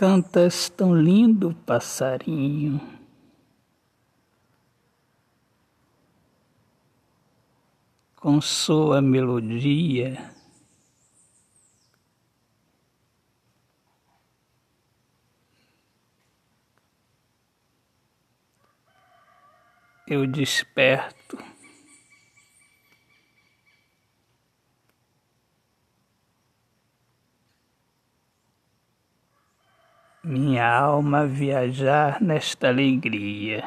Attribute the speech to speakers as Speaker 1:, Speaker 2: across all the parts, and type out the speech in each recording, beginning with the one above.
Speaker 1: Cantas tão lindo, passarinho. Com sua melodia. Eu desperto. Minha alma viajar nesta alegria.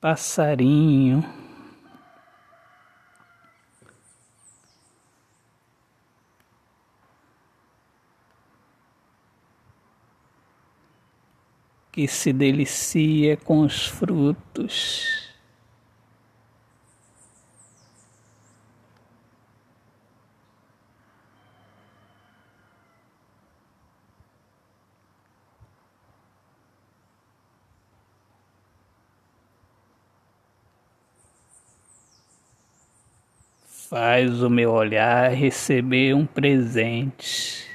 Speaker 1: Passarinho, que se delicia com os frutos. Faz o meu olhar receber um presente.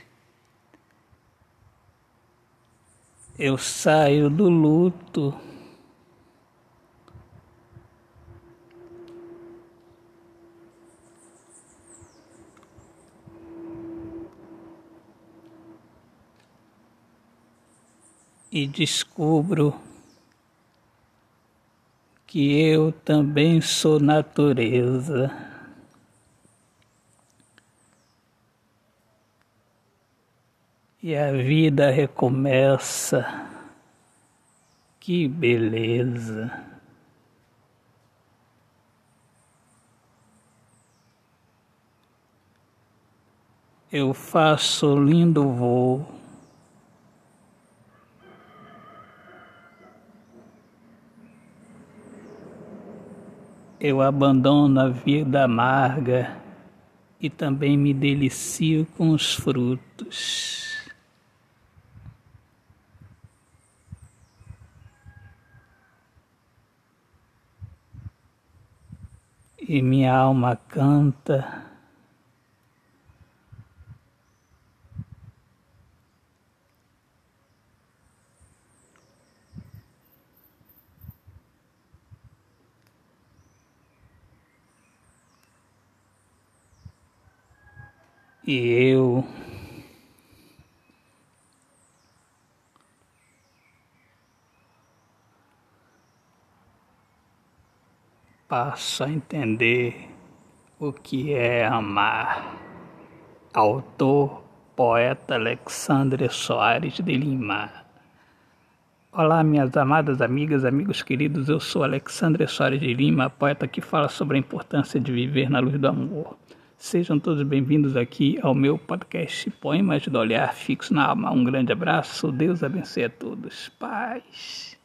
Speaker 1: Eu saio do luto. E descubro que eu também sou natureza. E a vida recomeça. Que beleza! Eu faço lindo voo. Eu abandono a vida amarga e também me delicio com os frutos. E minha alma canta. E eu passo a entender o que é amar. Autor, poeta Alexandre Soares de Lima. Olá, minhas amadas amigas, amigos queridos, eu sou Alexandre Soares de Lima, poeta que fala sobre a importância de viver na luz do amor. Sejam todos bem-vindos aqui ao meu podcast Poemas do Olhar Fixo na Alma. Um grande abraço, Deus abençoe a todos. Paz.